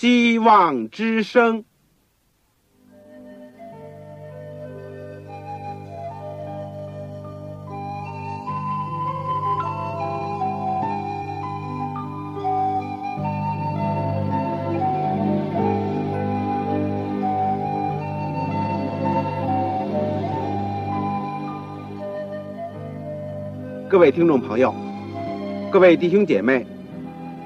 希望之声。各位听众朋友，各位弟兄姐妹，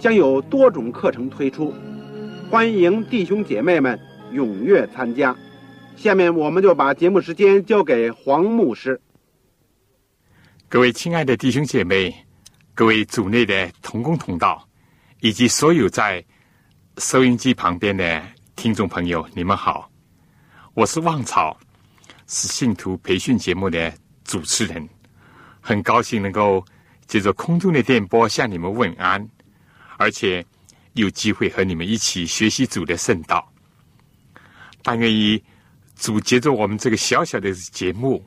将有多种课程推出，欢迎弟兄姐妹们踊跃参加。下面我们就把节目时间交给黄牧师。各位亲爱的弟兄姐妹，各位组内的同工同道，以及所有在收音机旁边的听众朋友，你们好，我是旺草，是信徒培训节目的主持人。很高兴能够借着空中的电波向你们问安，而且有机会和你们一起学习主的圣道。但愿意主借着我们这个小小的节目，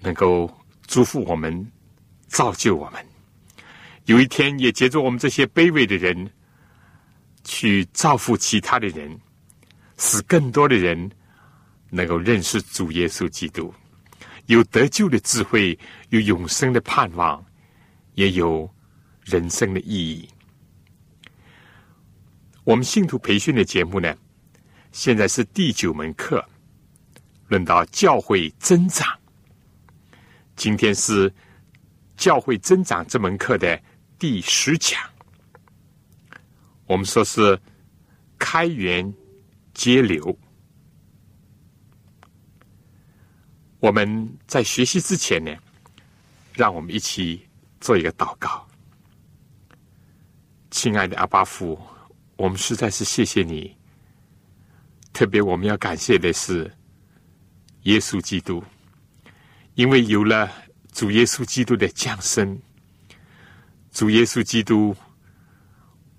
能够祝福我们、造就我们。有一天也借着我们这些卑微的人，去造福其他的人，使更多的人能够认识主耶稣基督。有得救的智慧，有永生的盼望，也有人生的意义。我们信徒培训的节目呢，现在是第九门课，论到教会增长。今天是教会增长这门课的第十讲。我们说是开源节流。我们在学习之前呢，让我们一起做一个祷告。亲爱的阿巴父，我们实在是谢谢你。特别我们要感谢的是耶稣基督，因为有了主耶稣基督的降生，主耶稣基督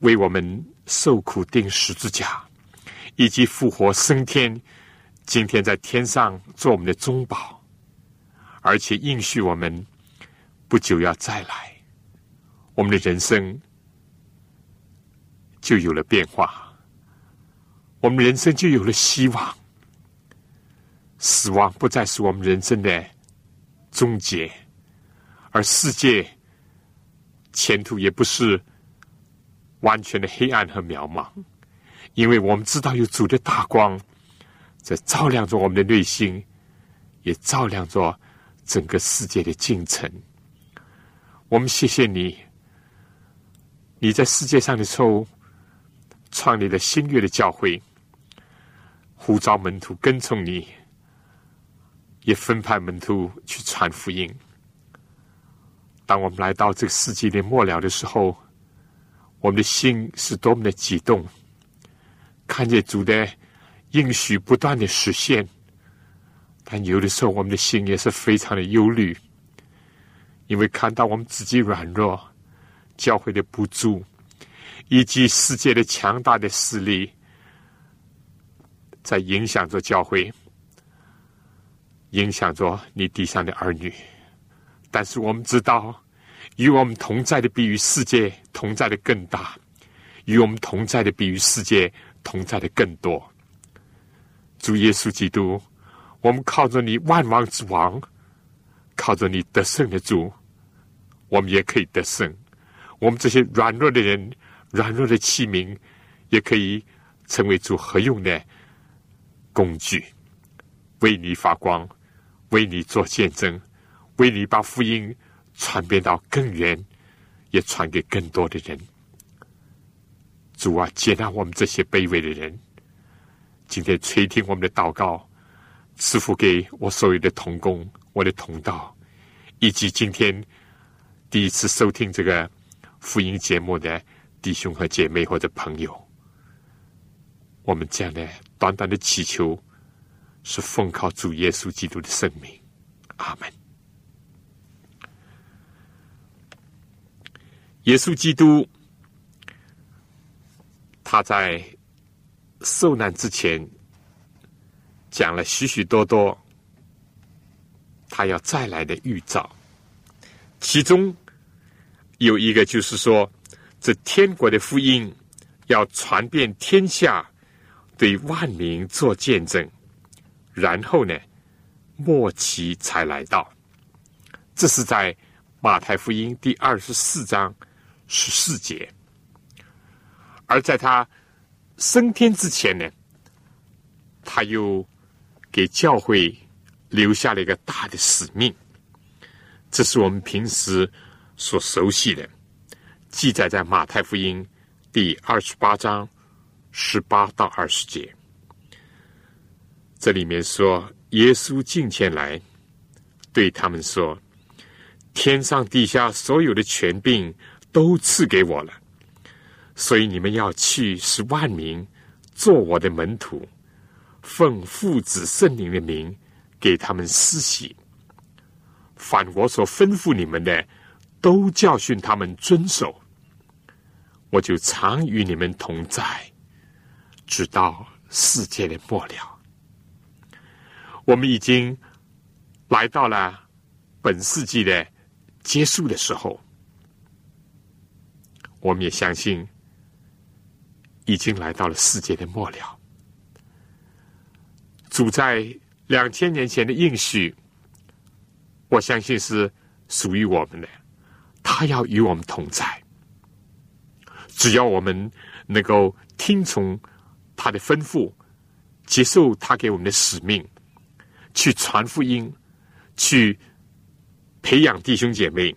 为我们受苦钉十字架，以及复活升天。今天在天上做我们的中保，而且应许我们不久要再来，我们的人生就有了变化，我们人生就有了希望，死亡不再是我们人生的终结，而世界前途也不是完全的黑暗和渺茫，因为我们知道有主的大光。在照亮着我们的内心，也照亮着整个世界的进程。我们谢谢你，你在世界上的时候创立了新月的教会，呼召门徒跟从你，也分派门徒去传福音。当我们来到这个世纪的末了的时候，我们的心是多么的激动，看见主的。应许不断的实现，但有的时候我们的心也是非常的忧虑，因为看到我们自己软弱、教会的不足，以及世界的强大的势力，在影响着教会，影响着你地上的儿女。但是我们知道，与我们同在的比与世界同在的更大，与我们同在的比与世界同在的更多。主耶稣基督，我们靠着你万王之王，靠着你得胜的主，我们也可以得胜。我们这些软弱的人、软弱的器皿，也可以成为主合用的工具，为你发光，为你做见证，为你把福音传遍到更远，也传给更多的人。主啊，接纳我们这些卑微的人。今天垂听我们的祷告，赐福给我所有的同工、我的同道，以及今天第一次收听这个福音节目的弟兄和姐妹或者朋友。我们这样的短短的祈求，是奉靠主耶稣基督的圣名，阿门。耶稣基督，他在受难之前讲了许许多多他要再来的预兆，其中有一个就是说，这天国的福音要传遍天下，对万民做见证，然后呢，末期才来到。这是在马太福音第二十四章。十四节，而在他升天之前呢，他又给教会留下了一个大的使命。这是我们平时所熟悉的，记载在马太福音第二十八章十八到二十节。这里面说，耶稣近前来对他们说：“天上地下所有的权柄。”都赐给我了，所以你们要去，使万民做我的门徒，奉父子圣灵的名给他们施洗。凡我所吩咐你们的，都教训他们遵守。我就常与你们同在，直到世界的末了。我们已经来到了本世纪的结束的时候。我们也相信，已经来到了世界的末了。主在两千年前的应许，我相信是属于我们的。他要与我们同在，只要我们能够听从他的吩咐，接受他给我们的使命，去传福音，去培养弟兄姐妹，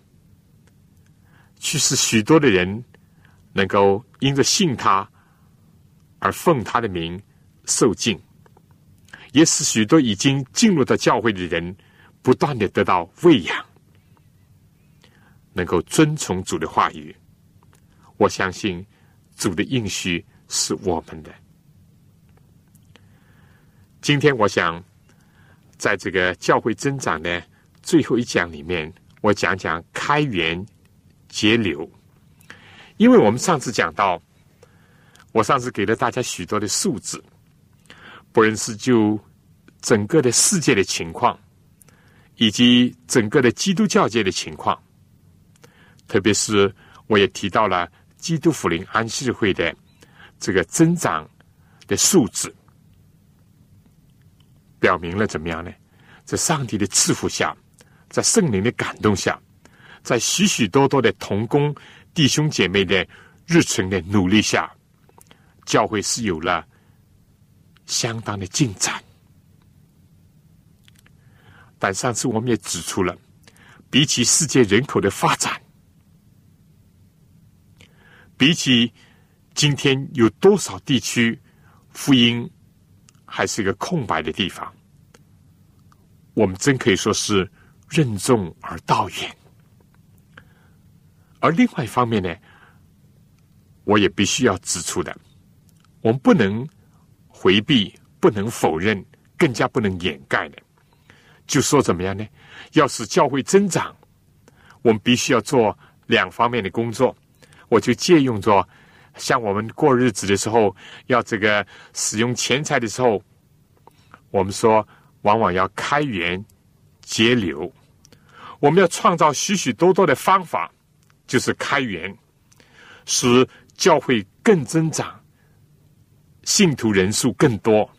去使许多的人。能够因着信他而奉他的名受敬，也使许多已经进入到教会的人不断的得到喂养，能够遵从主的话语。我相信主的应许是我们的。今天，我想在这个教会增长的最后一讲里面，我讲讲开源节流。因为我们上次讲到，我上次给了大家许多的数字，不论是就整个的世界的情况，以及整个的基督教界的情况，特别是我也提到了基督福临安息会的这个增长的数字，表明了怎么样呢？在上帝的赐福下，在圣灵的感动下，在许许多多的童工。弟兄姐妹的日程的努力下，教会是有了相当的进展。但上次我们也指出了，比起世界人口的发展，比起今天有多少地区福音还是一个空白的地方，我们真可以说是任重而道远。而另外一方面呢，我也必须要指出的，我们不能回避、不能否认、更加不能掩盖的，就说怎么样呢？要使教会增长，我们必须要做两方面的工作。我就借用着，像我们过日子的时候，要这个使用钱财的时候，我们说往往要开源节流，我们要创造许许多多的方法。就是开源，使教会更增长，信徒人数更多。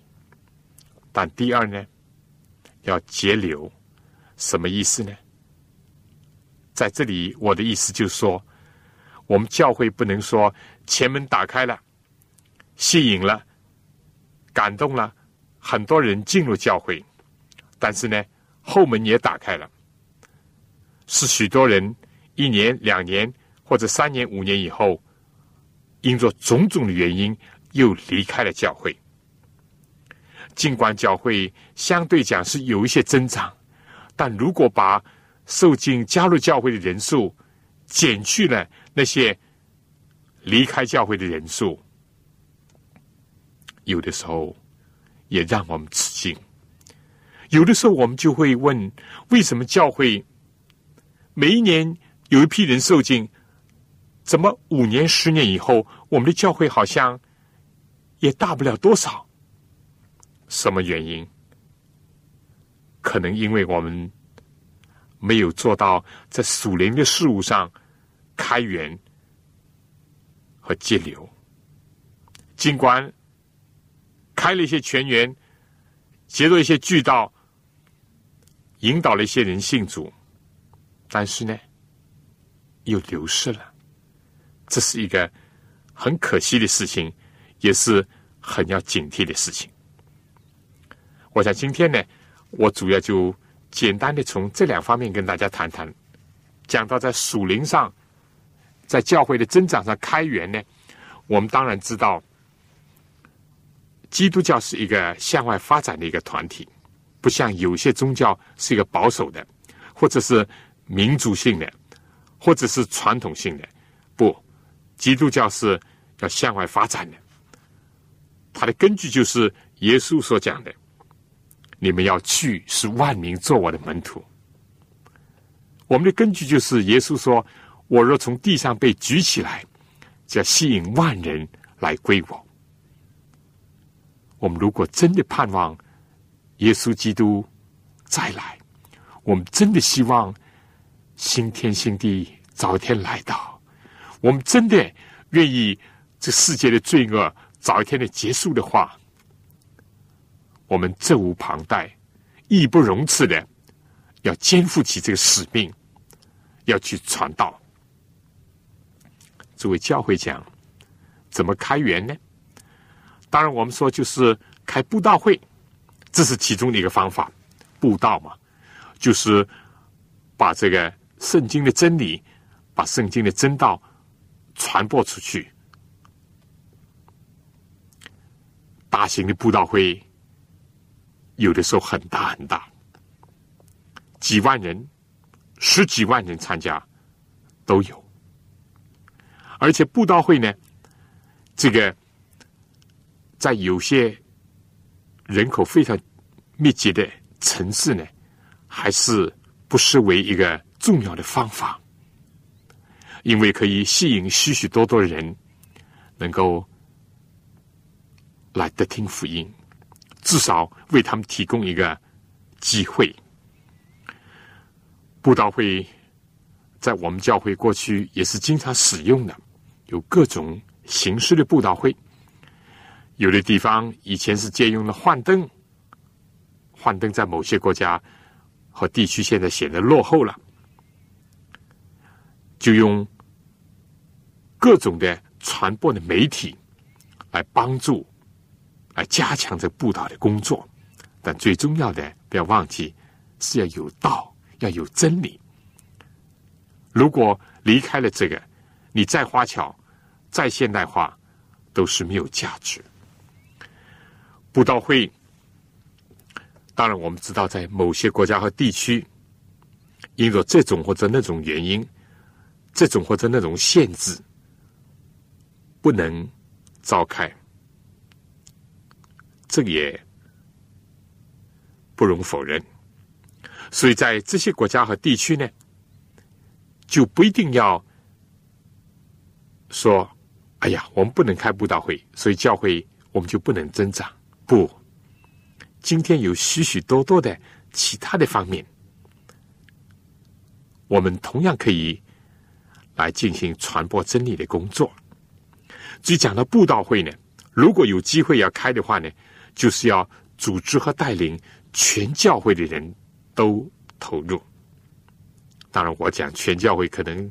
但第二呢，要节流，什么意思呢？在这里，我的意思就是说，我们教会不能说前门打开了，吸引了、感动了很多人进入教会，但是呢，后门也打开了，是许多人。一年、两年或者三年、五年以后，因着种种的原因又离开了教会。尽管教会相对讲是有一些增长，但如果把受尽加入教会的人数减去了那些离开教会的人数，有的时候也让我们吃惊。有的时候我们就会问：为什么教会每一年有一批人受尽，怎么五年、十年以后，我们的教会好像也大不了多少？什么原因？可能因为我们没有做到在属灵的事物上开源和节流，尽管开了一些泉源，结了一些渠道，引导了一些人信主，但是呢，又流失了。这是一个很可惜的事情，也是很要警惕的事情。我想今天呢，我主要就简单的从这两方面跟大家谈谈。讲到在属灵上，在教会的增长上开源呢，我们当然知道，基督教是一个向外发展的一个团体，不像有些宗教是一个保守的，或者是民族性的，或者是传统性的。不，基督教是要向外发展的，它的根据就是耶稣所讲的。你们要去，使万民做我的门徒。我们的根据就是耶稣说：“我若从地上被举起来，就要吸引万人来归我。”我们如果真的盼望耶稣基督再来，我们真的希望新天新地早一天来到，我们真的愿意这世界的罪恶早一天的结束的话。我们责无旁贷、义不容辞的，要肩负起这个使命，要去传道。作为教会讲，怎么开源呢？当然，我们说就是开布道会，这是其中的一个方法。布道嘛，就是把这个圣经的真理、把圣经的真道传播出去。大型的布道会。有的时候很大很大，几万人、十几万人参加都有，而且布道会呢，这个在有些人口非常密集的城市呢，还是不失为一个重要的方法，因为可以吸引许许多多人能够来得听福音。至少为他们提供一个机会。布道会在我们教会过去也是经常使用的，有各种形式的布道会。有的地方以前是借用了幻灯，幻灯在某些国家和地区现在显得落后了，就用各种的传播的媒体来帮助。来加强这布道的工作，但最重要的不要忘记是要有道，要有真理。如果离开了这个，你再花巧、再现代化，都是没有价值。布道会，当然我们知道，在某些国家和地区，因着这种或者那种原因，这种或者那种限制，不能召开。这也不容否认，所以在这些国家和地区呢，就不一定要说：“哎呀，我们不能开布道会，所以教会我们就不能增长。”不，今天有许许多多的其他的方面，我们同样可以来进行传播真理的工作。至于讲到布道会呢，如果有机会要开的话呢？就是要组织和带领全教会的人都投入。当然，我讲全教会可能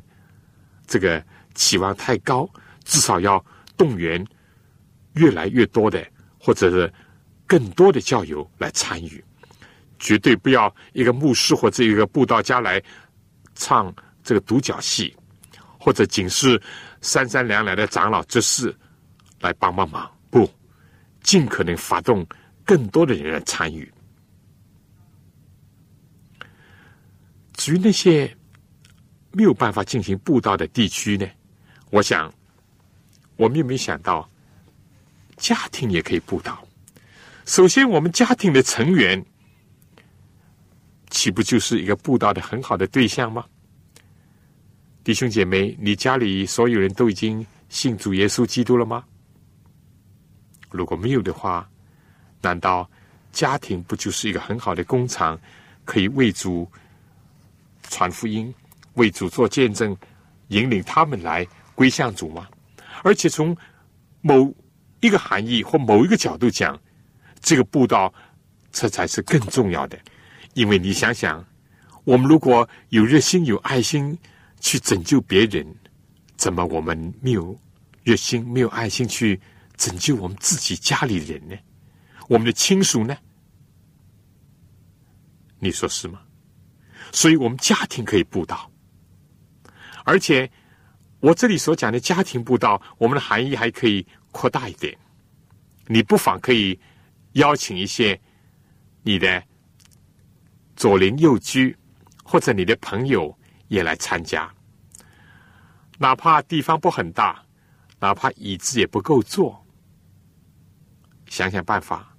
这个期望太高，至少要动员越来越多的，或者是更多的教友来参与。绝对不要一个牧师或者一个布道家来唱这个独角戏，或者仅是三三两两的长老执事来帮帮忙。不。尽可能发动更多的人来参与。至于那些没有办法进行布道的地区呢？我想，我们有没有想到，家庭也可以布道。首先，我们家庭的成员，岂不就是一个布道的很好的对象吗？弟兄姐妹，你家里所有人都已经信主耶稣基督了吗？如果没有的话，难道家庭不就是一个很好的工厂，可以为主传福音、为主做见证，引领他们来归向主吗？而且从某一个含义或某一个角度讲，这个布道这才是更重要的。因为你想想，我们如果有热心、有爱心去拯救别人，怎么我们没有热心、没有爱心去拯救我们自己家里人呢？我们的亲属呢？你说是吗？所以我们家庭可以布道，而且我这里所讲的家庭布道，我们的含义还可以扩大一点。你不妨可以邀请一些你的左邻右居或者你的朋友也来参加，哪怕地方不很大，哪怕椅子也不够坐，想想办法。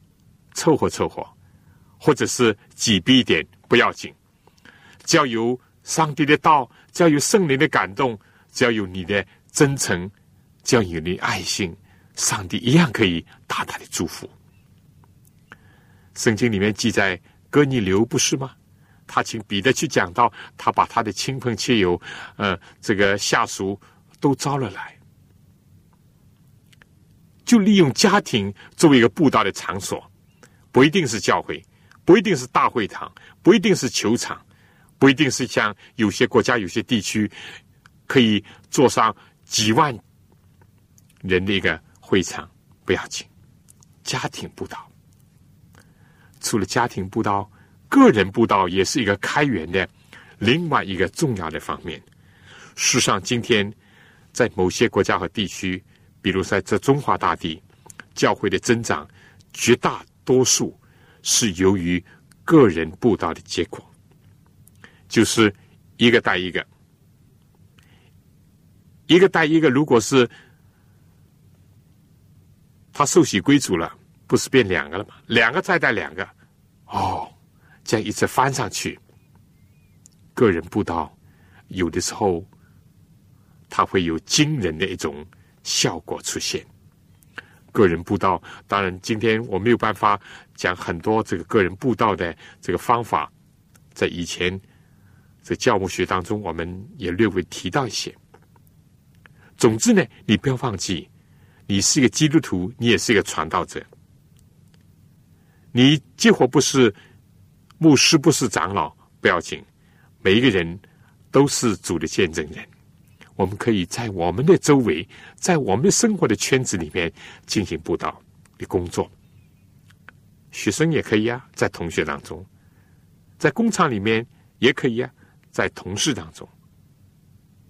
凑合凑合，或者是挤逼一点不要紧，只要有上帝的道，只要有圣灵的感动，只要有你的真诚，只要有你爱心，上帝一样可以大大的祝福。圣经里面记载，哥尼流不是吗？他请彼得去讲到，他把他的亲朋戚友，呃，这个下属都招了来，就利用家庭作为一个布道的场所。不一定是教会，不一定是大会堂，不一定是球场，不一定是像有些国家、有些地区可以坐上几万人的一个会场，不要紧。家庭布道，除了家庭布道，个人布道也是一个开源的另外一个重要的方面。事实上，今天在某些国家和地区，比如在这中华大地，教会的增长绝大。多数是由于个人布道的结果，就是一个带一个，一个带一个。如果是他受洗归主了，不是变两个了吗？两个再带两个，哦，这样一直翻上去，个人布道有的时候，他会有惊人的一种效果出现。个人布道，当然，今天我没有办法讲很多这个个人布道的这个方法，在以前在教牧学当中，我们也略微提到一些。总之呢，你不要忘记，你是一个基督徒，你也是一个传道者。你结果不是牧师，不是长老，不要紧，每一个人都是主的见证人。我们可以在我们的周围，在我们的生活的圈子里面进行布道的工作。学生也可以啊，在同学当中，在工厂里面也可以啊，在同事当中，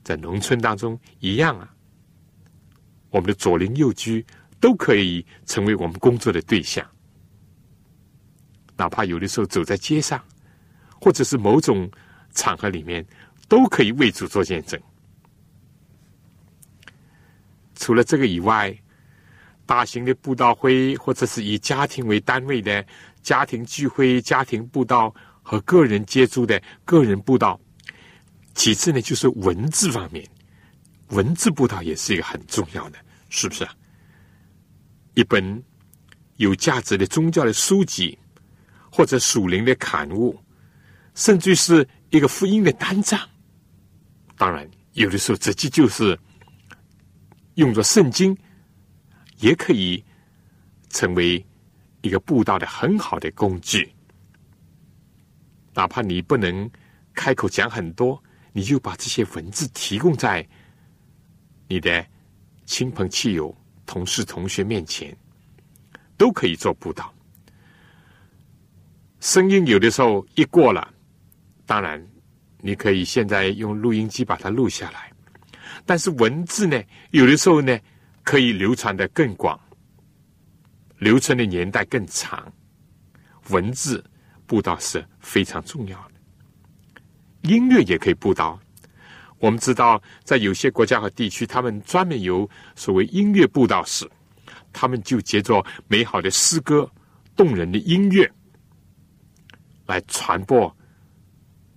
在农村当中一样啊。我们的左邻右居都可以成为我们工作的对象，哪怕有的时候走在街上，或者是某种场合里面，都可以为主做见证。除了这个以外，大型的布道会，或者是以家庭为单位的家庭聚会、家庭布道和个人接触的个人布道，其次呢，就是文字方面，文字布道也是一个很重要的，是不是？一本有价值的宗教的书籍，或者属灵的刊物，甚至是一个福音的单张，当然，有的时候直接就是。用作圣经，也可以成为一个布道的很好的工具。哪怕你不能开口讲很多，你就把这些文字提供在你的亲朋戚友、同事、同学面前，都可以做布道。声音有的时候一过了，当然你可以现在用录音机把它录下来。但是文字呢，有的时候呢，可以流传的更广，流传的年代更长。文字布道是非常重要的，音乐也可以布道。我们知道，在有些国家和地区，他们专门有所谓音乐布道士，他们就借着美好的诗歌、动人的音乐，来传播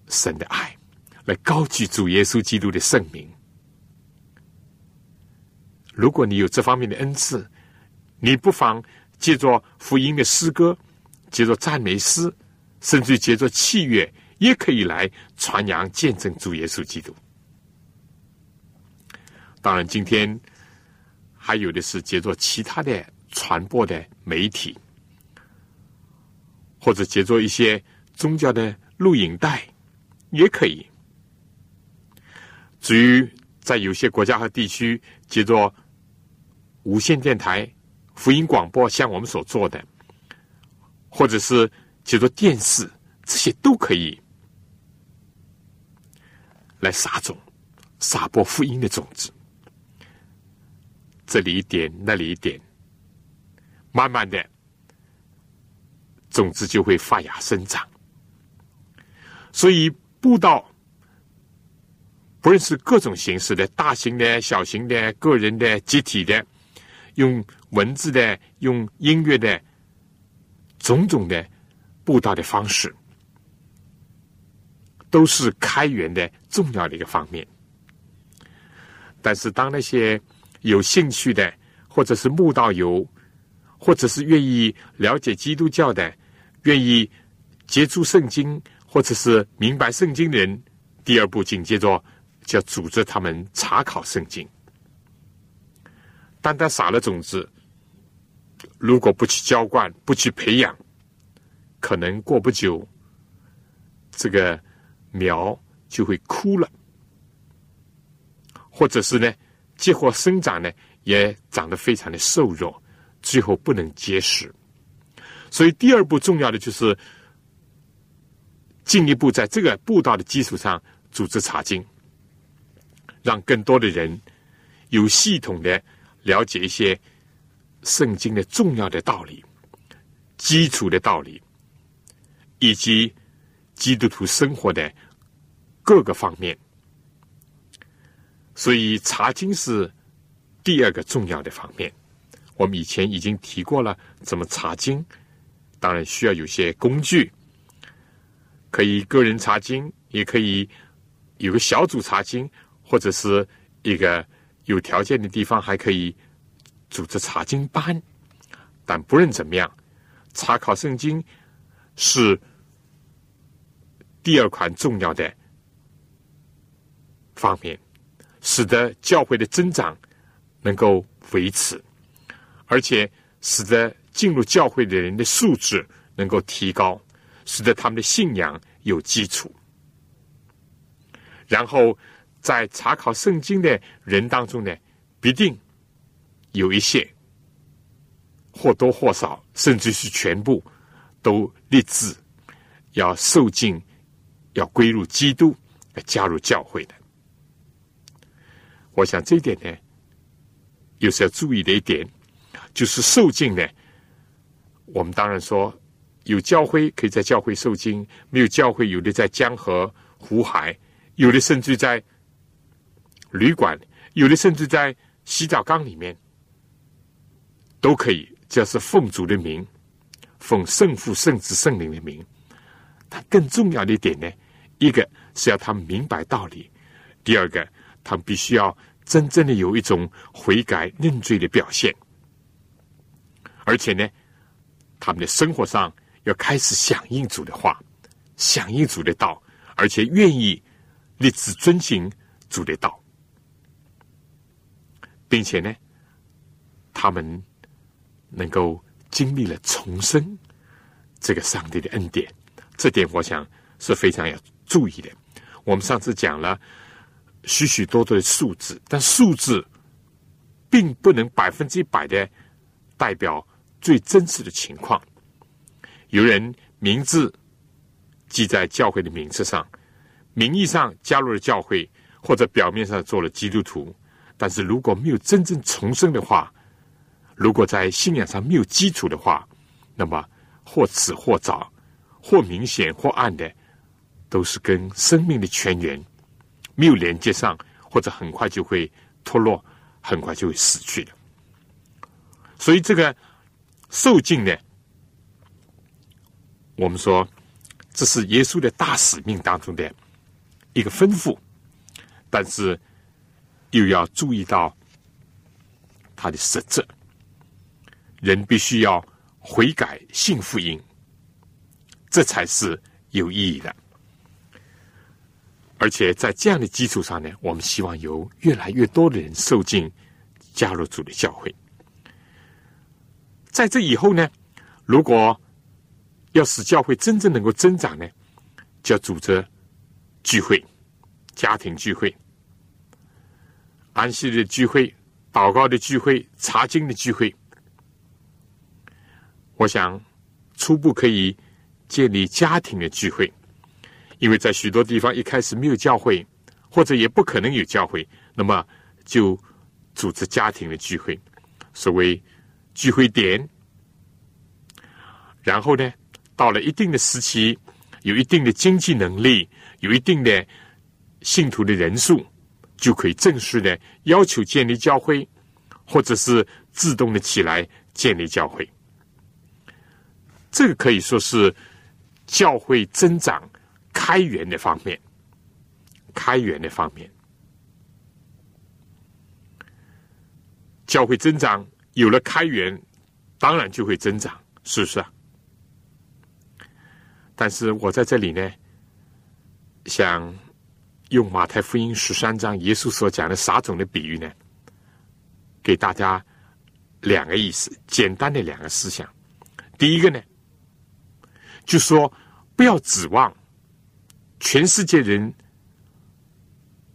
神的爱，来高举主耶稣基督的圣名。如果你有这方面的恩赐，你不妨借着福音的诗歌，借着赞美诗，甚至借着器乐，也可以来传扬见证主耶稣基督。当然，今天还有的是借着其他的传播的媒体，或者借着一些宗教的录影带，也可以。至于在有些国家和地区，借着无线电台、福音广播，像我们所做的，或者是借着电视，这些都可以来撒种、撒播福音的种子。这里一点，那里一点，慢慢的，种子就会发芽生长。所以，布道不论是各种形式的，大型的、小型的、个人的、集体的，用文字的、用音乐的，种种的布道的方式，都是开源的重要的一个方面。但是，当那些有兴趣的，或者是慕道友，或者是愿意了解基督教的，愿意接触圣经，或者是明白圣经的人，第二步紧接着就要组织他们查考圣经。单单撒了种子，如果不去浇灌，不去培养，可能过不久，这个苗就会枯了，或者是呢？结果生长呢，也长得非常的瘦弱，最后不能结实。所以第二步重要的就是进一步在这个步道的基础上组织查经，让更多的人有系统的了解一些圣经的重要的道理、基础的道理，以及基督徒生活的各个方面。所以查经是第二个重要的方面。我们以前已经提过了，怎么查经？当然需要有些工具，可以个人查经，也可以有个小组查经，或者是一个有条件的地方还可以组织查经班。但不论怎么样，查考圣经是第二款重要的方面。使得教会的增长能够维持，而且使得进入教会的人的素质能够提高，使得他们的信仰有基础。然后在查考圣经的人当中呢，必定有一些或多或少，甚至是全部都立志要受尽，要归入基督，要加入教会的。我想这一点呢，又是要注意的一点，就是受敬呢。我们当然说，有教会可以在教会受敬，没有教会，有的在江河湖海，有的甚至在旅馆，有的甚至在洗澡缸里面，都可以。只要是奉主的名，奉圣父、圣子、圣灵的名。但更重要的一点呢，一个是要他们明白道理，第二个。他们必须要真正的有一种悔改认罪的表现，而且呢，他们的生活上要开始响应主的话，响应主的道，而且愿意立志遵行主的道，并且呢，他们能够经历了重生这个上帝的恩典，这点我想是非常要注意的。我们上次讲了。许许多多的数字，但数字并不能百分之一百的代表最真实的情况。有人名字记在教会的名字上，名义上加入了教会，或者表面上做了基督徒，但是如果没有真正重生的话，如果在信仰上没有基础的话，那么或迟或早，或明显或暗的，都是跟生命的泉源。没有连接上，或者很快就会脱落，很快就会死去的。所以这个受尽呢，我们说这是耶稣的大使命当中的一个吩咐，但是又要注意到他的实质，人必须要悔改信福音，这才是有意义的。而且在这样的基础上呢，我们希望有越来越多的人受尽加入主的教会。在这以后呢，如果要使教会真正能够增长呢，就要组织聚会、家庭聚会、安息日聚会、祷告的聚会、查经的聚会。我想初步可以建立家庭的聚会。因为在许多地方一开始没有教会，或者也不可能有教会，那么就组织家庭的聚会，所谓聚会点。然后呢，到了一定的时期，有一定的经济能力，有一定的信徒的人数，就可以正式的要求建立教会，或者是自动的起来建立教会。这个可以说是教会增长。开源的方面，开源的方面，教会增长有了开源，当然就会增长，是不是啊？但是我在这里呢，想用马太福音十三章耶稣所讲的撒种的比喻呢，给大家两个意思，简单的两个思想。第一个呢，就说不要指望。全世界人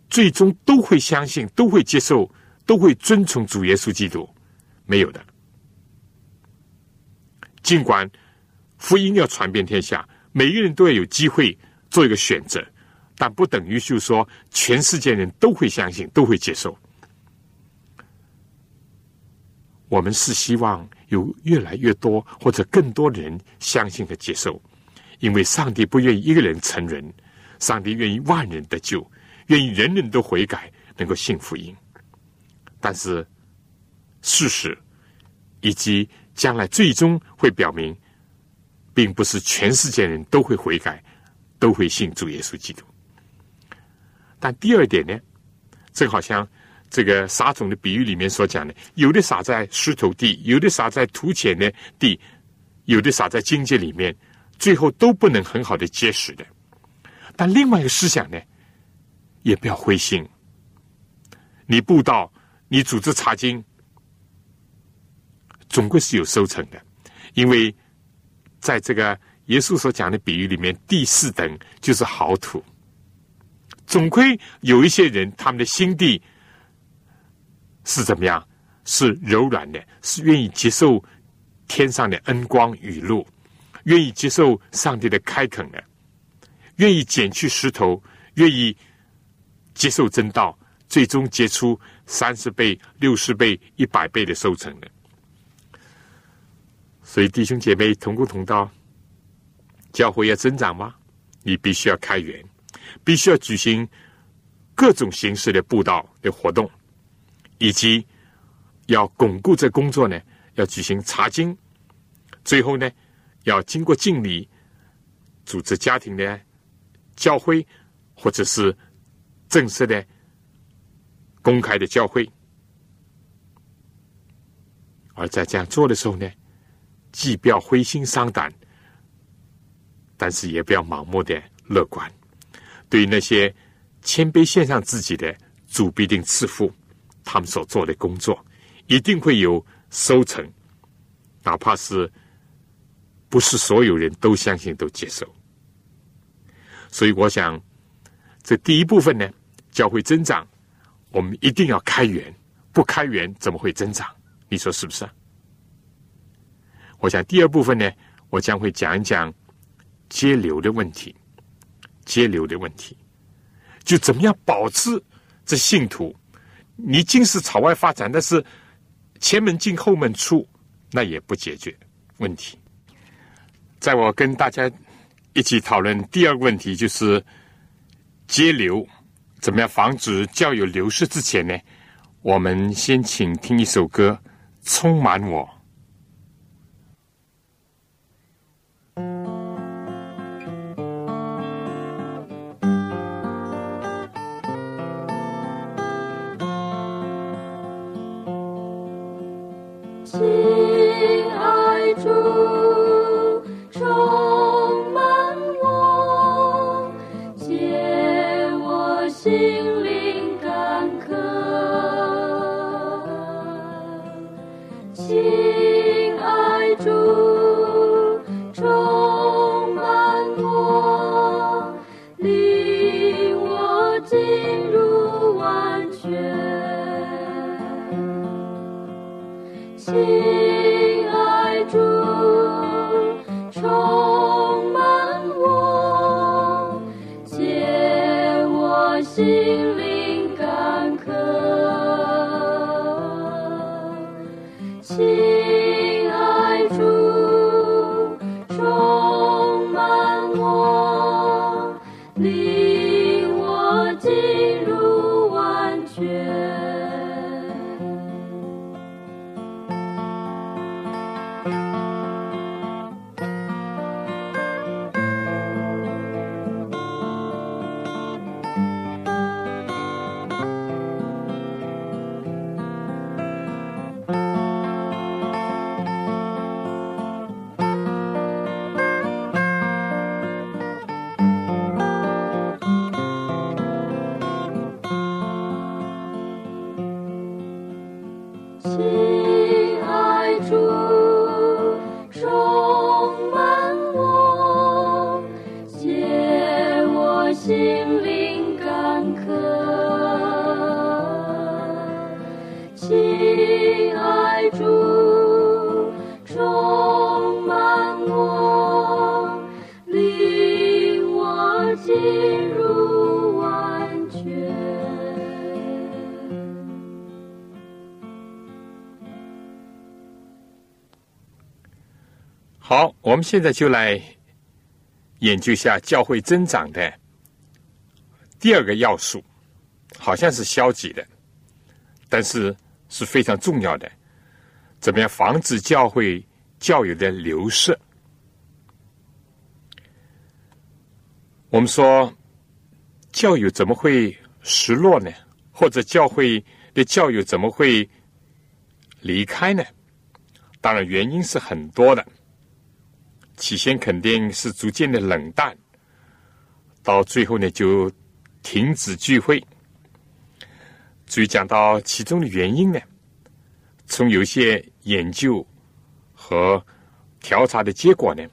最终都会相信、都会接受、都会遵从主耶稣基督，没有的。尽管福音要传遍天下，每个人都要有机会做一个选择，但不等于就说全世界人都会相信、都会接受。我们是希望有越来越多或者更多人相信和接受，因为上帝不愿意一个人成人。上帝愿意万人得救，愿意人人都悔改，能够信福音。但是事实以及将来最终会表明，并不是全世界人都会悔改，都会信主耶稣基督。但第二点呢，正好像这个撒种的比喻里面所讲的，有的撒在石头地，有的撒在土浅的地，有的撒在荆棘里面，最后都不能很好的结实的。但另外一个思想呢，也不要灰心。你布道，你组织查经，总归是有收成的。因为在这个耶稣所讲的比喻里面，第四等就是好土。总归有一些人，他们的心地是怎么样？是柔软的，是愿意接受天上的恩光雨露，愿意接受上帝的开垦的。愿意减去石头，愿意接受真道，最终结出三十倍、六十倍、一百倍的收成的。所以，弟兄姐妹同工同道，教会要增长吗？你必须要开源，必须要举行各种形式的布道的活动，以及要巩固这工作呢，要举行查经，最后呢，要经过敬礼，组织家庭的。教会，或者是正式的、公开的教会，而在这样做的时候呢，既不要灰心丧胆，但是也不要盲目的乐观。对于那些谦卑献上自己的，主必定赐福，他们所做的工作一定会有收成，哪怕是不是所有人都相信、都接受。所以，我想，这第一部分呢，教会增长，我们一定要开源，不开源怎么会增长？你说是不是啊？我想第二部分呢，我将会讲一讲接流的问题，接流的问题，就怎么样保持这信徒？你尽是朝外发展，但是前门进后门出，那也不解决问题。在我跟大家。一起讨论第二个问题，就是接流怎么样防止教友流失之前呢？我们先请听一首歌，充满我。好，现在就来研究一下教会增长的第二个要素，好像是消极的，但是是非常重要的。怎么样防止教会教友的流失？我们说教友怎么会失落呢？或者教会的教友怎么会离开呢？当然，原因是很多的。起先肯定是逐渐的冷淡，到最后呢就停止聚会。至于讲到其中的原因呢，从有些研究和调查的结果呢，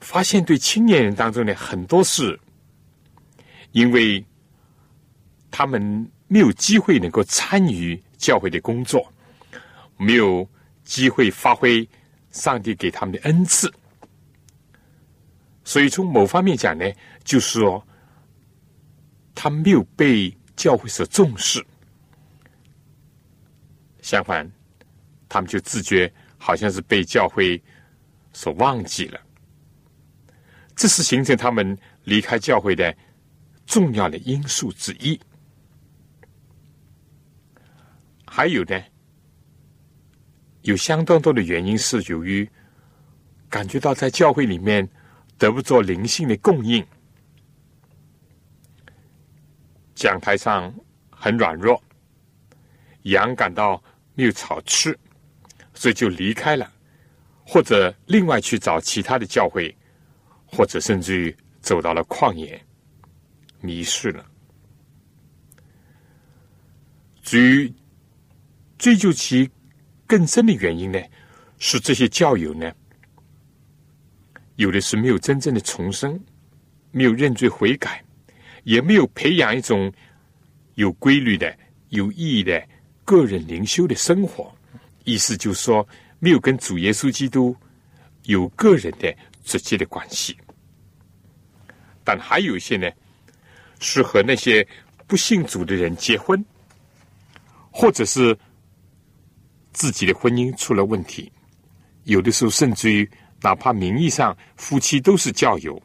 发现对青年人当中呢，很多是因为他们没有机会能够参与教会的工作，没有机会发挥上帝给他们的恩赐。所以，从某方面讲呢，就是说，他没有被教会所重视。相反，他们就自觉好像是被教会所忘记了。这是形成他们离开教会的重要的因素之一。还有呢，有相当多的原因是由于感觉到在教会里面。得不做灵性的供应，讲台上很软弱，羊感到没有草吃，所以就离开了，或者另外去找其他的教会，或者甚至于走到了旷野，迷失了。至于追究其更深的原因呢，是这些教友呢。有的是没有真正的重生，没有认罪悔改，也没有培养一种有规律的、有意义的个人灵修的生活。意思就是说，没有跟主耶稣基督有个人的直接的关系。但还有一些呢，是和那些不信主的人结婚，或者是自己的婚姻出了问题，有的时候甚至于。哪怕名义上夫妻都是教友，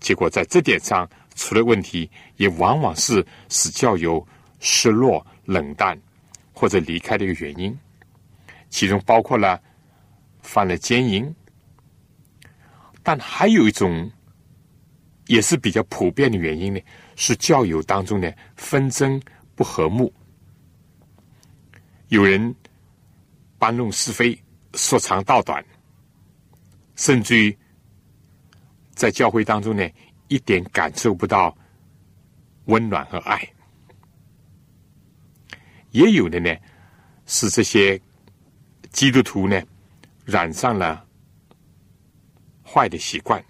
结果在这点上出了问题，也往往是使教友失落、冷淡或者离开的一个原因。其中包括了犯了奸淫，但还有一种也是比较普遍的原因呢，是教友当中呢纷争不和睦，有人搬弄是非、说长道短，甚至于在教会当中呢一点感受不到温暖和爱，也有的呢是这些。基督徒呢，染上了坏的习惯，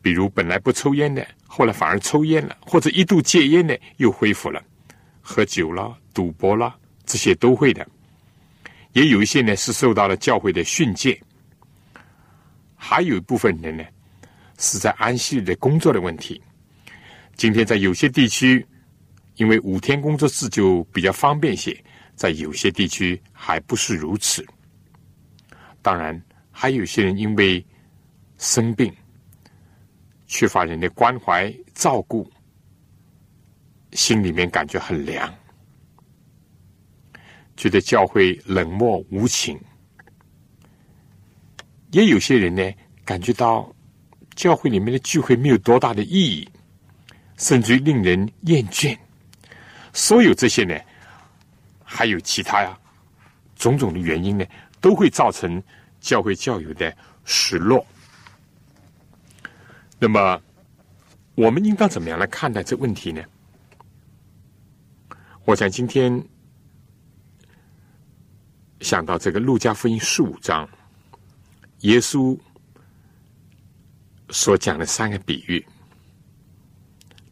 比如本来不抽烟的，后来反而抽烟了；或者一度戒烟的，又恢复了；喝酒了、赌博了，这些都会的。也有一些呢是受到了教会的训诫，还有一部分人呢是在安息日的工作的问题。今天在有些地区，因为五天工作制就比较方便些。在有些地区还不是如此，当然还有些人因为生病，缺乏人的关怀照顾，心里面感觉很凉，觉得教会冷漠无情；也有些人呢，感觉到教会里面的聚会没有多大的意义，甚至于令人厌倦。所有这些呢？还有其他呀，种种的原因呢，都会造成教会教友的失落。那么，我们应当怎么样来看待这问题呢？我想今天想到这个《路加福音》十五章，耶稣所讲的三个比喻。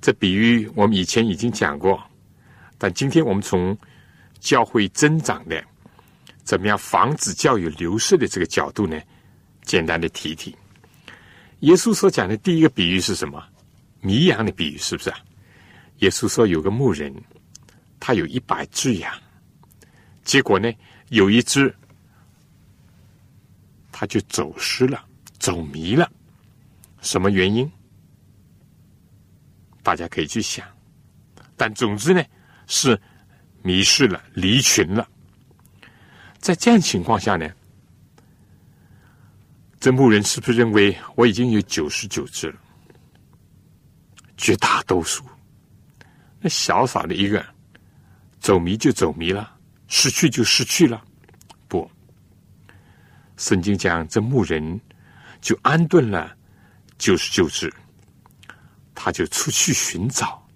这比喻我们以前已经讲过，但今天我们从教会增长的，怎么样防止教育流失的这个角度呢？简单的提提。耶稣所讲的第一个比喻是什么？迷羊的比喻，是不是啊？耶稣说有个牧人，他有一百只羊，结果呢，有一只他就走失了，走迷了。什么原因？大家可以去想。但总之呢，是。迷失了，离群了。在这样情况下呢，这牧人是不是认为我已经有九十九只了？绝大多数，那小小的一个走迷就走迷了，失去就失去了。不，圣经讲这牧人就安顿了九十九只，他就出去寻找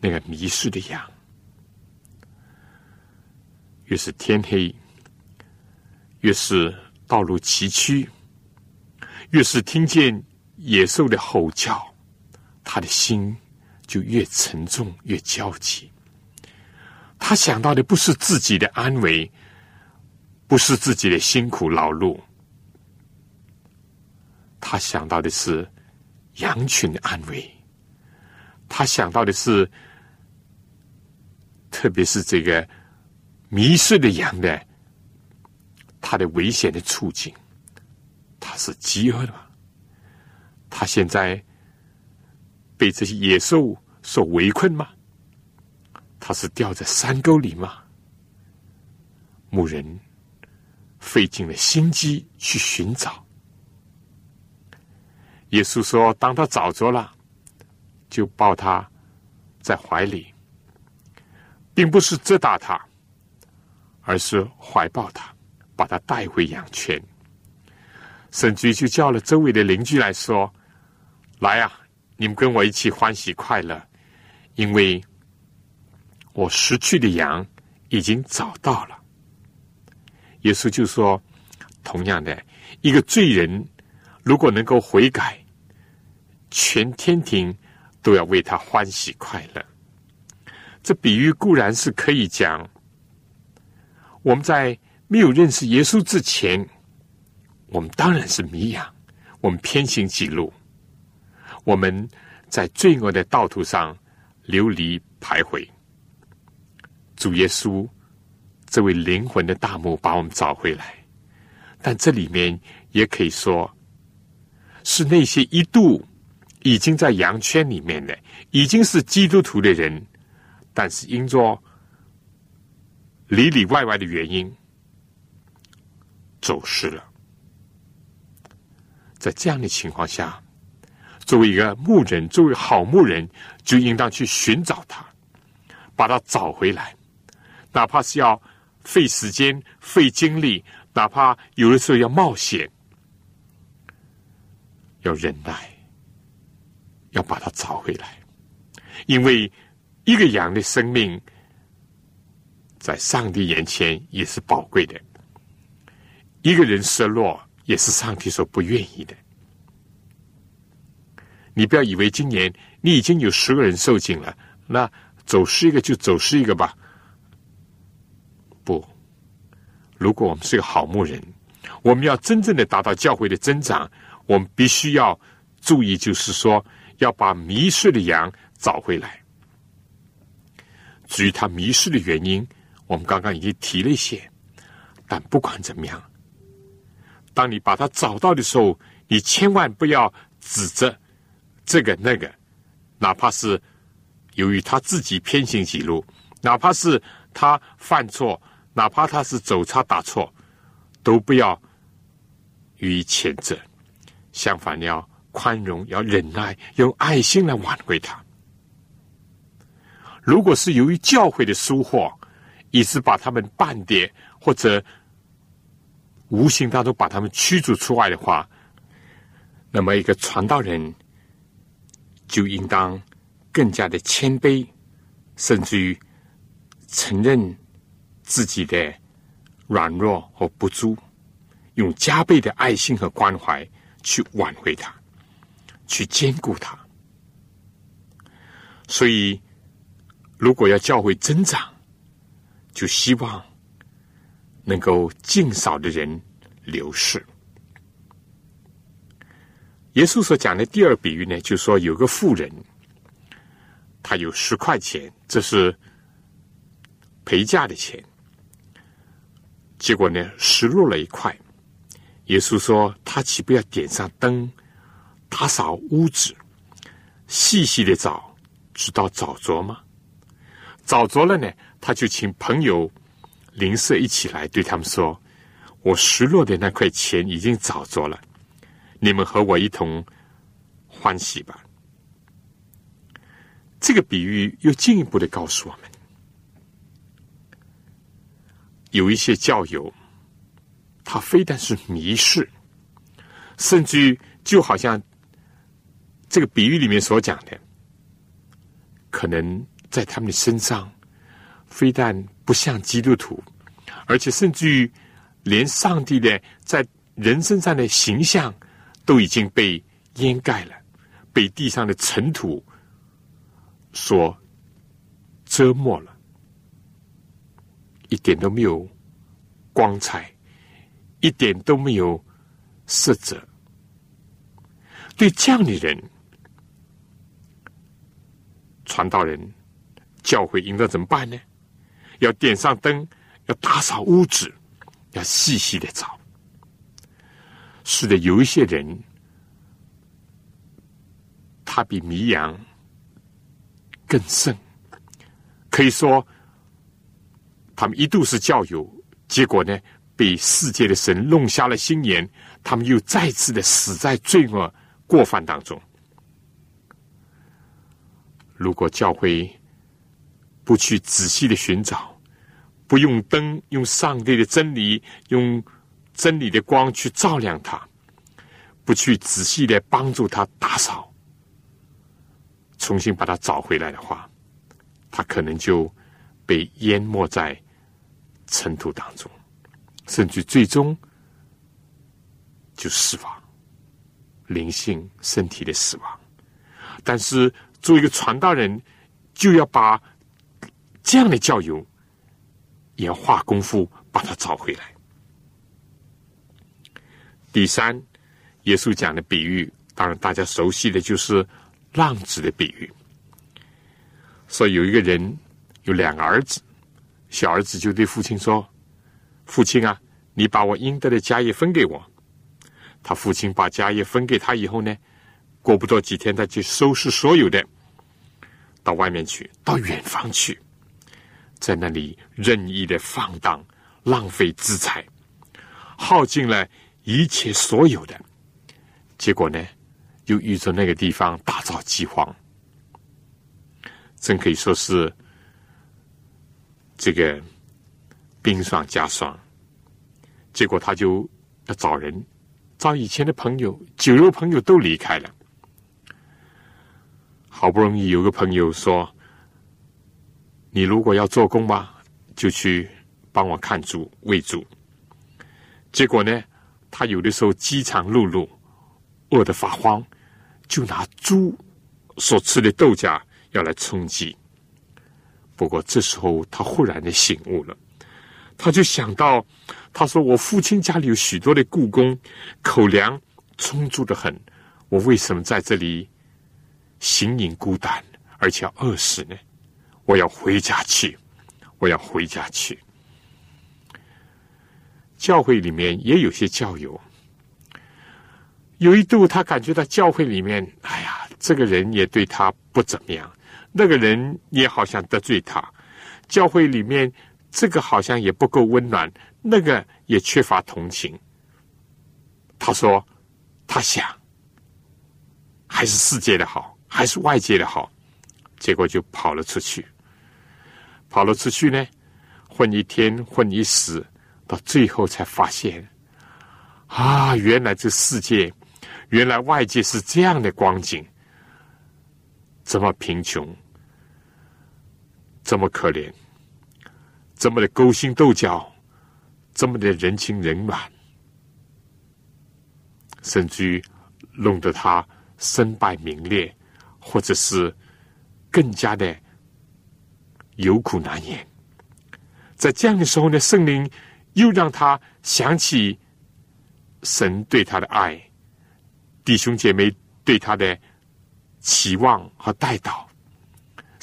那个迷失的羊。越是天黑，越是道路崎岖，越是听见野兽的吼叫，他的心就越沉重、越焦急。他想到的不是自己的安危，不是自己的辛苦劳碌，他想到的是羊群的安危，他想到的是，特别是这个。迷失的羊的？他的危险的处境，他是饥饿的吗？他现在被这些野兽所围困吗？他是掉在山沟里吗？牧人费尽了心机去寻找。耶稣说：“当他找着了，就抱他在怀里，并不是责打他。”而是怀抱他，把他带回羊圈，甚至就叫了周围的邻居来说：“来呀，你们跟我一起欢喜快乐，因为我失去的羊已经找到了。”耶稣就说：“同样的，一个罪人如果能够悔改，全天庭都要为他欢喜快乐。”这比喻固然是可以讲。我们在没有认识耶稣之前，我们当然是迷羊，我们偏行己路，我们在罪恶的道途上流离徘徊。主耶稣这位灵魂的大幕把我们找回来，但这里面也可以说，是那些一度已经在羊圈里面的，已经是基督徒的人，但是因着里里外外的原因，走失了。在这样的情况下，作为一个牧人，作为好牧人，就应当去寻找他，把他找回来，哪怕是要费时间、费精力，哪怕有的时候要冒险，要忍耐，要把它找回来，因为一个羊的生命在上帝眼前也是宝贵的，一个人失落。也是上帝所不愿意的。你不要以为今年你已经有十个人受尽了，那走失一个就走失一个吧。不，如果我们是个好牧人，我们要真正的达到教会的增长，我们必须要注意，就是说要把迷失的羊找回来。至于他迷失的原因，我们刚刚已经提了一些，但不管怎么样。当你把他找到的时候，你千万不要指着这个那个，哪怕是由于他自己偏行己路，哪怕是他犯错，哪怕他是走差打错，都不要予以谴责。相反，要宽容，要忍耐，用爱心来挽回他。如果是由于教会的疏忽，以致把他们半跌或者。无形当中把他们驱逐出外的话，那么一个传道人就应当更加的谦卑，甚至于承认自己的软弱和不足，用加倍的爱心和关怀去挽回他，去兼顾他。所以，如果要教会增长，就希望。能够尽少的人流逝。耶稣所讲的第二比喻呢，就是说有个富人，他有十块钱，这是陪嫁的钱，结果呢失落了一块。耶稣说：“他岂不要点上灯，打扫屋子，细细的找，直到找着吗？找着了呢，他就请朋友。”邻舍一起来对他们说：“我失落的那块钱已经找着了，你们和我一同欢喜吧。”这个比喻又进一步的告诉我们，有一些教友，他非但是迷失，甚至于就好像这个比喻里面所讲的，可能在他们的身上。非但不像基督徒，而且甚至于连上帝的在人身上的形象都已经被掩盖了，被地上的尘土所遮没了，一点都没有光彩，一点都没有色泽。对这样的人，传道人、教会应该怎么办呢？要点上灯，要打扫屋子，要细细的找。是的，有一些人，他比迷羊更甚。可以说，他们一度是教友，结果呢，被世界的神弄瞎了心眼，他们又再次的死在罪恶过犯当中。如果教会，不去仔细的寻找，不用灯，用上帝的真理，用真理的光去照亮他，不去仔细的帮助他打扫，重新把他找回来的话，他可能就被淹没在尘土当中，甚至最终就死亡，灵性、身体的死亡。但是，作为一个传道人，就要把。这样的教友也要花功夫把他找回来。第三，耶稣讲的比喻，当然大家熟悉的就是浪子的比喻。说有一个人有两个儿子，小儿子就对父亲说：“父亲啊，你把我应得的家业分给我。”他父亲把家业分给他以后呢，过不多几天，他就收拾所有的，到外面去，到远方去。在那里任意的放荡、浪费资财，耗尽了一切所有的，结果呢，又遇着那个地方大造饥荒，真可以说是这个冰霜加霜。结果他就要找人，找以前的朋友、酒肉朋友都离开了。好不容易有个朋友说：“你如果要做工吧，就去帮我看猪、喂猪。”结果呢，他有的时候饥肠辘辘，饿得发慌，就拿猪所吃的豆荚要来充饥。不过这时候他忽然的醒悟了，他就想到，他说：“我父亲家里有许多的故宫，口粮充足的很，我为什么在这里？”形影孤单，而且要饿死呢！我要回家去，我要回家去。教会里面也有些教友，有一度他感觉到教会里面，哎呀，这个人也对他不怎么样，那个人也好像得罪他。教会里面这个好像也不够温暖，那个也缺乏同情。他说：“他想，还是世界的好。”还是外界的好，结果就跑了出去。跑了出去呢，混一天混一时，到最后才发现，啊，原来这世界，原来外界是这样的光景，这么贫穷，这么可怜，这么的勾心斗角，这么的人情冷暖，甚至于弄得他身败名裂。或者是更加的有苦难言，在这样的时候呢，圣灵又让他想起神对他的爱，弟兄姐妹对他的期望和带祷，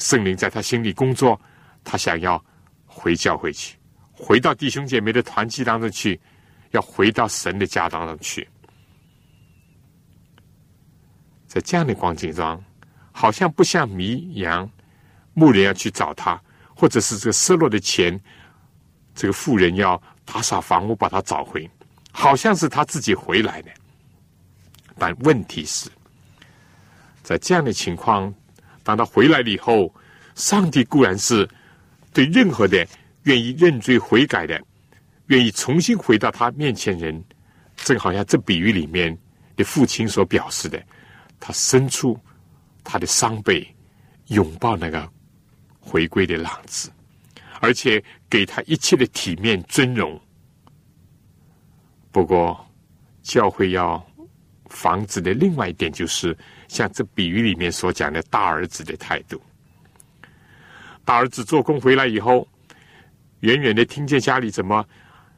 圣灵在他心里工作，他想要回教回去，回到弟兄姐妹的团契当中去，要回到神的家当中去，在这样的光景中。好像不像迷羊，牧人要去找他，或者是这个失落的钱，这个富人要打扫房屋把他找回，好像是他自己回来的。但问题是，在这样的情况，当他回来了以后，上帝固然是对任何的愿意认罪悔改的，愿意重新回到他面前人，正好像这比喻里面的父亲所表示的，他伸出。他的伤悲，拥抱那个回归的浪子，而且给他一切的体面尊荣。不过，教会要防止的另外一点，就是像这比喻里面所讲的大儿子的态度。大儿子做工回来以后，远远的听见家里怎么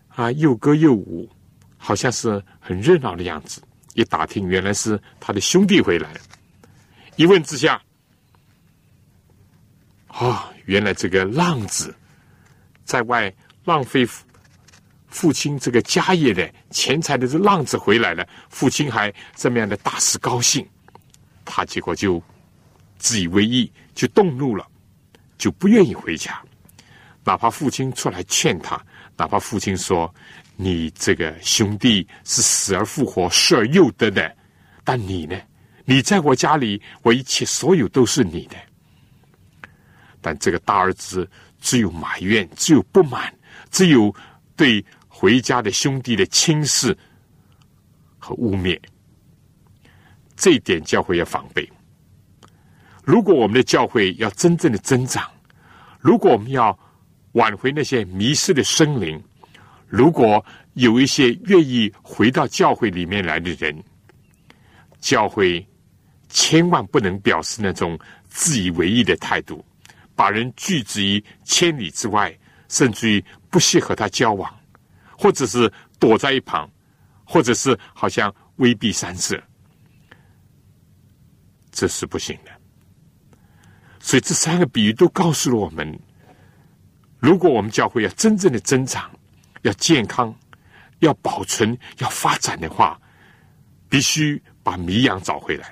啊又歌又舞，好像是很热闹的样子。一打听，原来是他的兄弟回来了。一问之下，啊，原来这个浪子在外浪费父亲这个家业的钱财的这浪子回来了，父亲还这么样的大肆高兴，他结果就自以为意，就动怒了，就不愿意回家，哪怕父亲出来劝他，哪怕父亲说你这个兄弟是死而复活、失而又得的，但你呢？你在我家里，我一切所有都是你的。但这个大儿子只有埋怨，只有不满，只有对回家的兄弟的轻视和污蔑。这一点教会要防备。如果我们的教会要真正的增长，如果我们要挽回那些迷失的生灵，如果有一些愿意回到教会里面来的人，教会。千万不能表示那种自以为意的态度，把人拒之于千里之外，甚至于不惜和他交往，或者是躲在一旁，或者是好像威避三舍，这是不行的。所以这三个比喻都告诉了我们：如果我们教会要真正的增长、要健康、要保存、要发展的话，必须把迷羊找回来。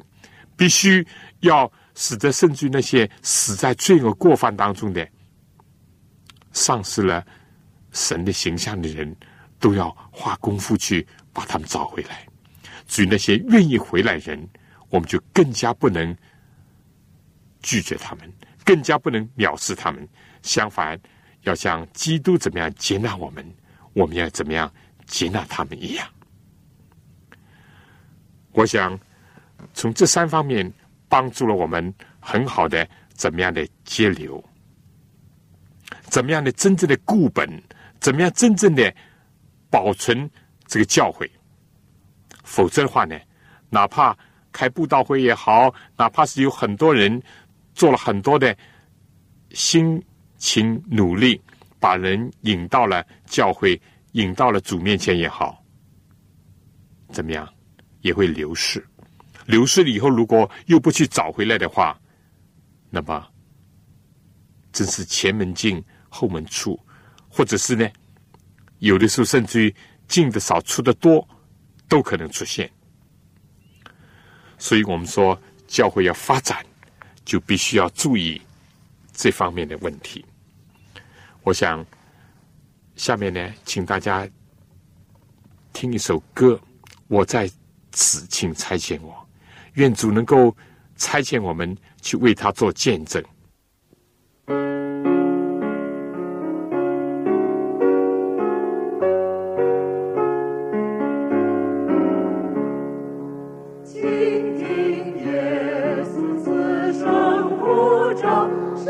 必须要使得甚至于那些死在罪恶过犯当中的、丧失了神的形象的人，都要花功夫去把他们找回来。至于那些愿意回来人，我们就更加不能拒绝他们，更加不能藐视他们。相反，要像基督怎么样接纳我们，我们要怎么样接纳他们一样。我想从这三方面帮助了我们很好的怎么样的接流，怎么样的真正的固本，怎么样真正的保存这个教诲。否则的话呢，哪怕开布道会也好，哪怕是有很多人做了很多的辛勤努力，把人引到了教会，引到了主面前也好，怎么样？也会流逝，流逝了以后，如果又不去找回来的话，那么真是前门进后门出，或者是呢，有的时候甚至于进的少出的多，都可能出现。所以我们说，教会要发展，就必须要注意这方面的问题。我想下面呢，请大家听一首歌，我在。此请差遣我，愿主能够差遣我们去为他做见证。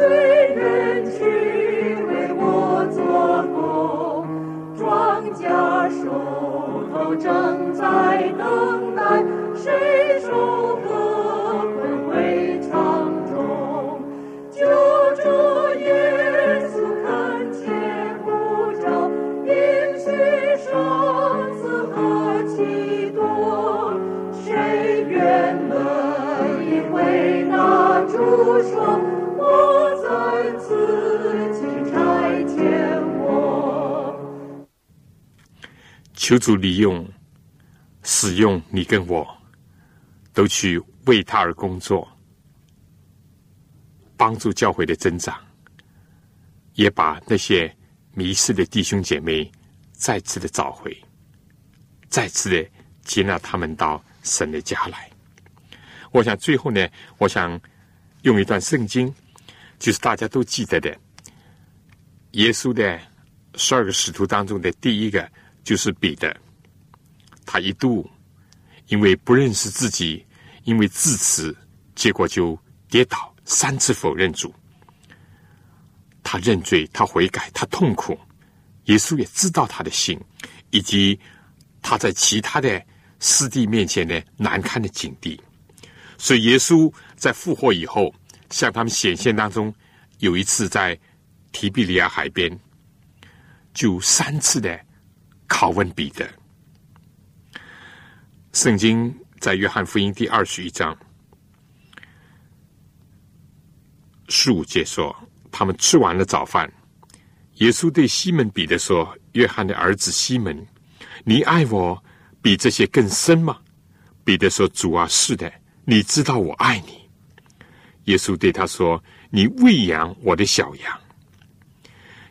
为人群为我做工，庄稼熟透，正在等待谁收？求主利用、使用你跟我，都去为他而工作，帮助教会的增长，也把那些迷失的弟兄姐妹再次的找回，再次的接纳他们到神的家来。我想最后呢，我想用一段圣经，就是大家都记得的，耶稣的十二个使徒当中的第一个。就是彼得，他一度因为不认识自己，因为自持，结果就跌倒，三次否认主。他认罪，他悔改，他痛苦。耶稣也知道他的心，以及他在其他的师弟面前的难堪的境地。所以，耶稣在复活以后，向他们显现当中，有一次在提比利亚海边，就三次的。拷问彼得，圣经在约翰福音第二十一章十五节说：“他们吃完了早饭，耶稣对西门彼得说：‘约翰的儿子西门，你爱我比这些更深吗？’彼得说：‘主啊，是的，你知道我爱你。’耶稣对他说：‘你喂养我的小羊。’”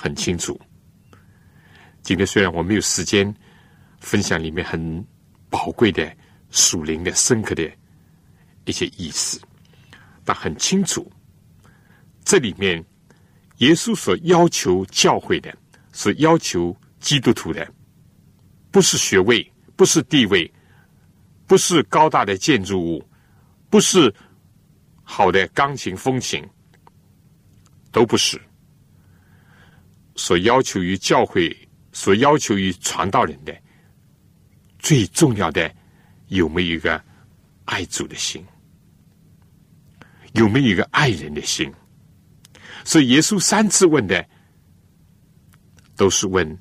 很清楚。今天虽然我没有时间分享里面很宝贵的属灵的深刻的一些意思，但很清楚，这里面耶稣所要求教会的，是要求基督徒的，不是学位，不是地位，不是高大的建筑物，不是好的钢琴风琴，都不是。所要求于教会，所要求于传道人的，最重要的有没有一个爱主的心？有没有一个爱人的心？所以耶稣三次问的，都是问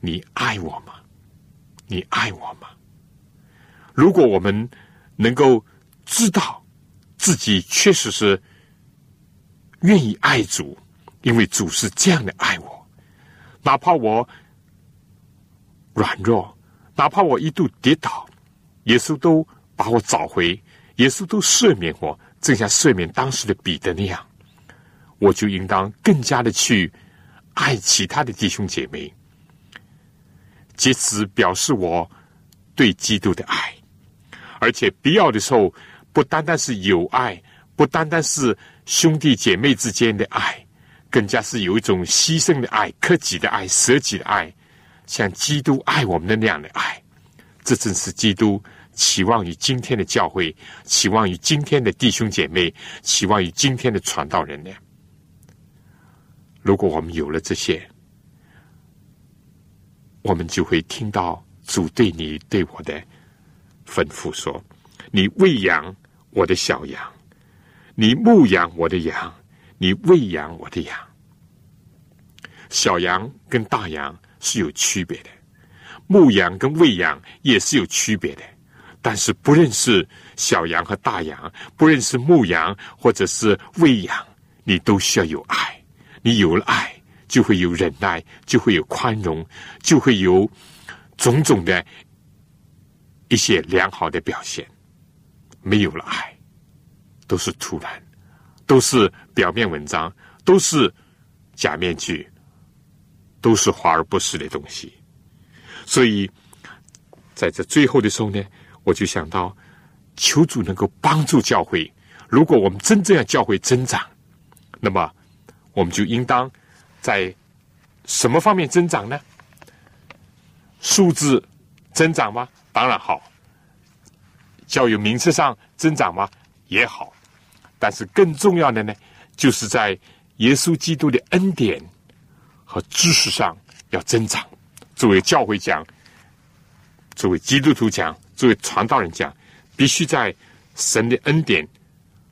你爱我吗？你爱我吗？如果我们能够知道自己确实是愿意爱主，因为主是这样的爱我，哪怕我软弱，哪怕我一度跌倒，耶稣都把我找回，耶稣都赦免我，正像赦免当时的彼得那样，我就应当更加的去爱其他的弟兄姐妹，借此表示我对基督的爱。而且必要的时候，不单单是有爱，不单单是兄弟姐妹之间的爱，更加是有一种牺牲的爱、克己的爱、舍己的爱，像基督爱我们的那样的爱。这正是基督期望于今天的教会，期望于今天的弟兄姐妹，期望于今天的传道人呢。如果我们有了这些，我们就会听到主对你、对我的。吩咐说：“你喂养我的小羊，你牧养我的羊，你喂养我的羊。小羊跟大羊是有区别的，牧羊跟喂养也是有区别的。但是不认识小羊和大羊，不认识牧羊或者是喂养，你都需要有爱。你有了爱，就会有忍耐，就会有宽容，就会有种种的。”一些良好的表现，没有了爱，都是突然，都是表面文章，都是假面具，都是华而不实的东西。所以，在这最后的时候呢，我就想到，求主能够帮助教会。如果我们真正要教会增长，那么我们就应当在什么方面增长呢？数字增长吗？当然好，教育名次上增长吗？也好，但是更重要的呢，就是在耶稣基督的恩典和知识上要增长。作为教会讲，作为基督徒讲，作为传道人讲，必须在神的恩典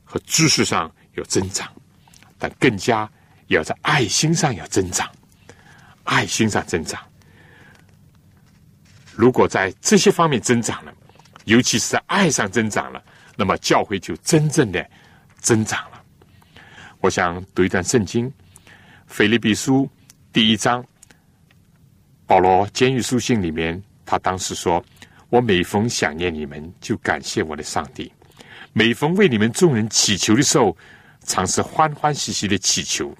和知识上有增长，但更加要在爱心上要增长，爱心上增长。如果在这些方面增长了，尤其是在爱上增长了，那么教会就真正的增长了。我想读一段圣经，《腓立比书》第一章，保罗监狱书信里面，他当时说：“我每逢想念你们，就感谢我的上帝；每逢为你们众人祈求的时候，常是欢欢喜喜的祈求，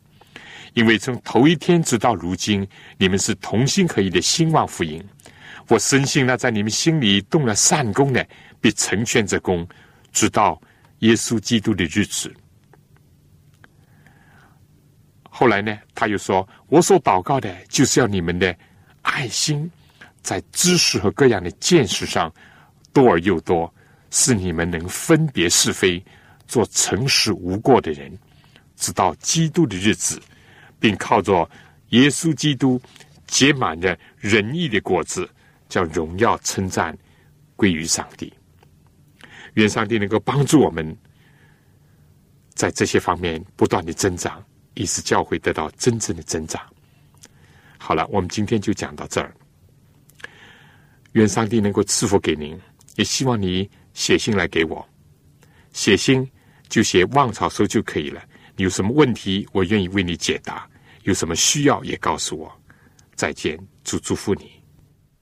因为从头一天直到如今，你们是同心合一的兴旺福音。”我深信那，在你们心里动了善功的，必成全这功，直到耶稣基督的日子。后来呢，他又说：“我所祷告的，就是要你们的爱心，在知识和各样的见识上多而又多，使你们能分别是非，做诚实无过的人，直到基督的日子，并靠着耶稣基督结满了仁义的果子。”叫荣耀称赞归于上帝，愿上帝能够帮助我们，在这些方面不断的增长，以使教会得到真正的增长。好了，我们今天就讲到这儿。愿上帝能够赐福给您，也希望你写信来给我，写信就写望草书就可以了。你有什么问题，我愿意为你解答；有什么需要也告诉我。再见，祝祝福你。